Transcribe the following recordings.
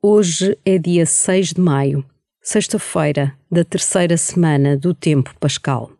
Hoje é dia 6 de maio, sexta-feira da terceira semana do tempo pascal.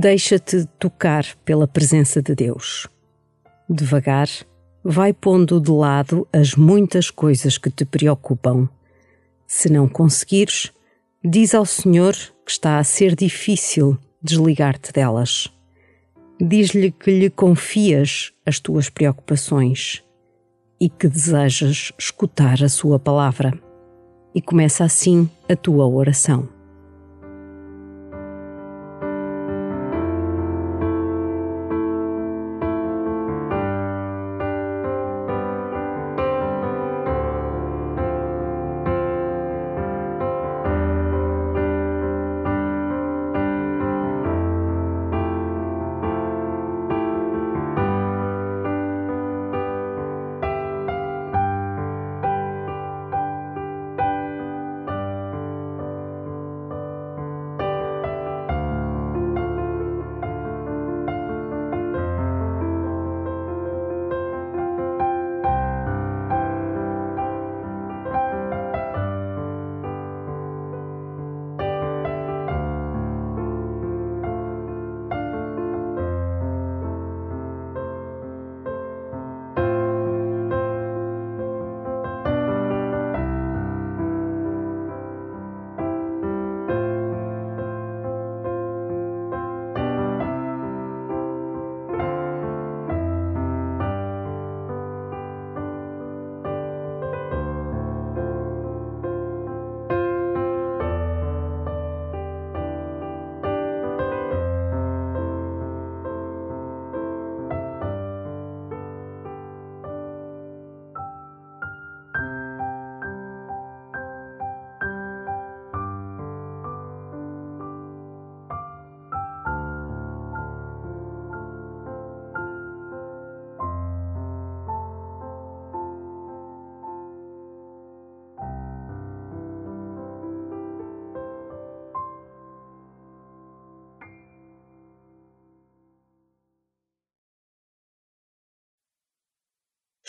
Deixa-te tocar pela presença de Deus. Devagar, vai pondo de lado as muitas coisas que te preocupam. Se não conseguires, diz ao Senhor que está a ser difícil desligar-te delas. Diz-lhe que lhe confias as tuas preocupações e que desejas escutar a sua palavra. E começa assim a tua oração.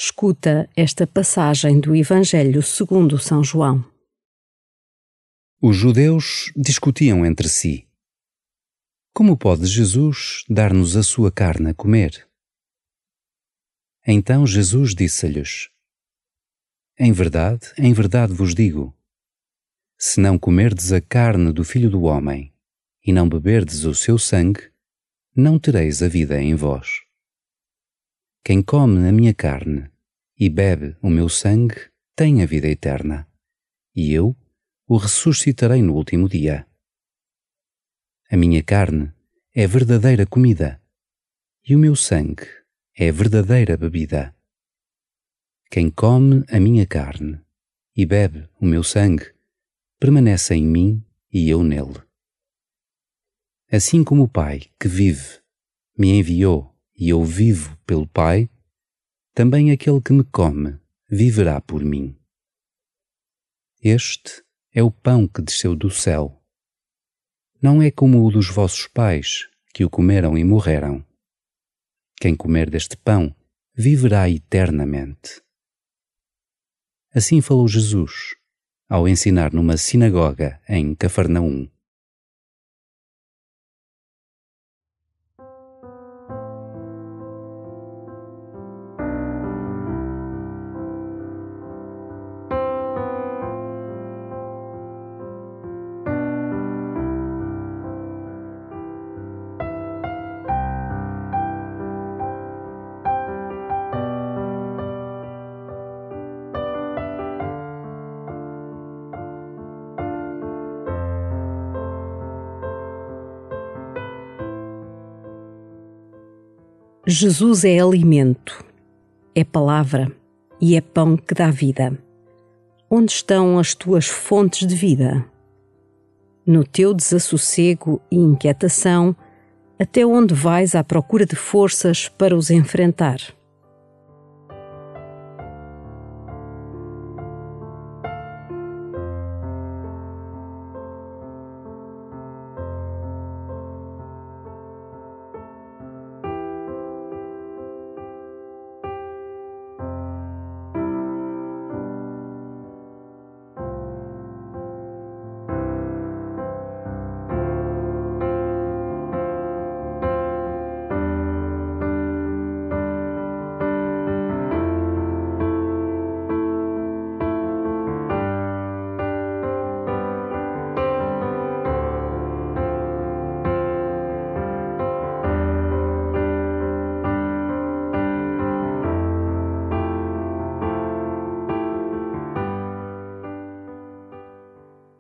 Escuta esta passagem do Evangelho segundo São João. Os judeus discutiam entre si: Como pode Jesus dar-nos a sua carne a comer? Então Jesus disse-lhes: Em verdade, em verdade vos digo: se não comerdes a carne do Filho do Homem e não beberdes o seu sangue, não tereis a vida em vós. Quem come a minha carne e bebe o meu sangue tem a vida eterna, e eu o ressuscitarei no último dia. A minha carne é verdadeira comida, e o meu sangue é verdadeira bebida. Quem come a minha carne e bebe o meu sangue permanece em mim e eu nele. Assim como o Pai que vive me enviou e eu vivo pelo Pai, também aquele que me come viverá por mim. Este é o pão que desceu do céu. Não é como o dos vossos pais, que o comeram e morreram. Quem comer deste pão viverá eternamente. Assim falou Jesus, ao ensinar numa sinagoga em Cafarnaum. Jesus é alimento, é palavra e é pão que dá vida. Onde estão as tuas fontes de vida? No teu desassossego e inquietação, até onde vais à procura de forças para os enfrentar?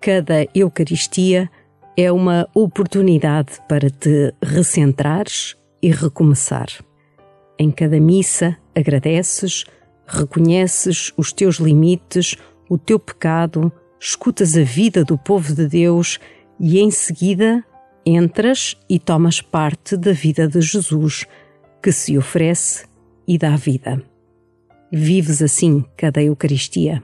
Cada Eucaristia é uma oportunidade para te recentrares e recomeçar. Em cada missa agradeces, reconheces os teus limites, o teu pecado, escutas a vida do povo de Deus e em seguida entras e tomas parte da vida de Jesus, que se oferece e dá vida. Vives assim cada Eucaristia.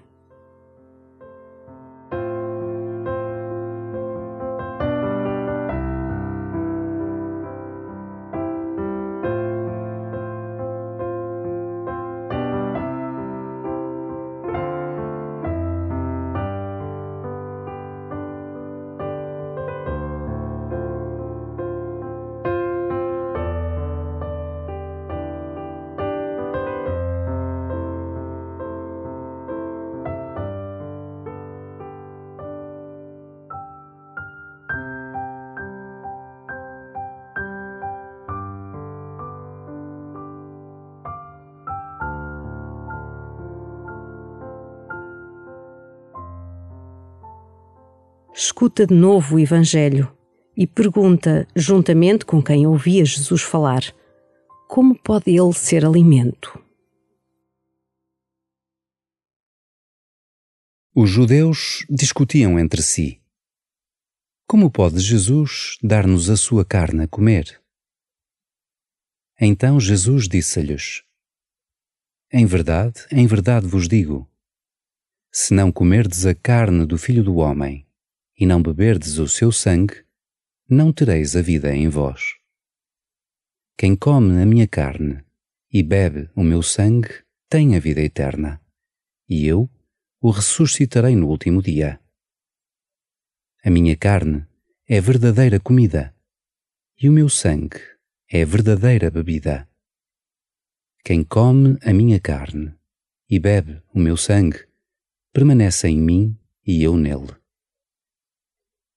Escuta de novo o Evangelho e pergunta, juntamente com quem ouvia Jesus falar, como pode ele ser alimento? Os judeus discutiam entre si. Como pode Jesus dar-nos a sua carne a comer? Então Jesus disse-lhes: Em verdade, em verdade vos digo: se não comerdes a carne do Filho do Homem e não beberdes o seu sangue, não tereis a vida em vós. Quem come a minha carne e bebe o meu sangue tem a vida eterna, e eu o ressuscitarei no último dia. A minha carne é verdadeira comida, e o meu sangue é verdadeira bebida. Quem come a minha carne e bebe o meu sangue permanece em mim e eu nele.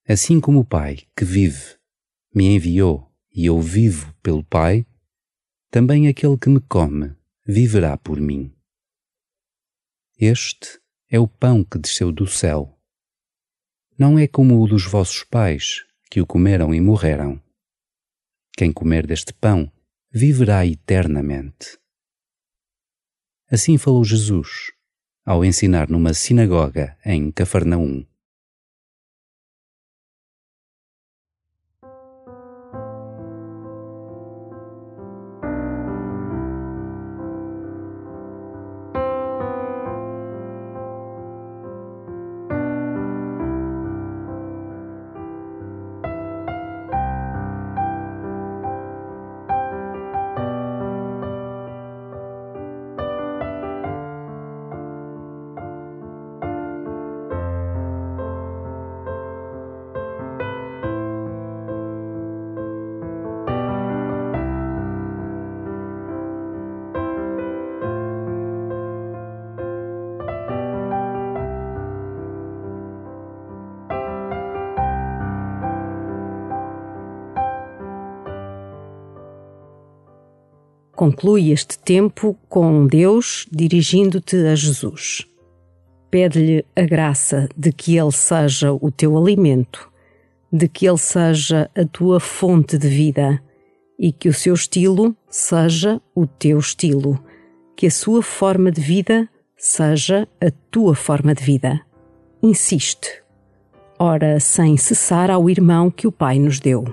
Assim como o Pai, que vive, me enviou e eu vivo pelo Pai, também aquele que me come viverá por mim. Este é o pão que desceu do céu. Não é como o dos vossos pais, que o comeram e morreram. Quem comer deste pão viverá eternamente. Assim falou Jesus, ao ensinar numa sinagoga em Cafarnaum. Conclui este tempo com Deus dirigindo-te a Jesus. Pede-lhe a graça de que Ele seja o teu alimento, de que Ele seja a tua fonte de vida e que o seu estilo seja o teu estilo, que a sua forma de vida seja a tua forma de vida. Insiste. Ora, sem cessar ao irmão que o Pai nos deu.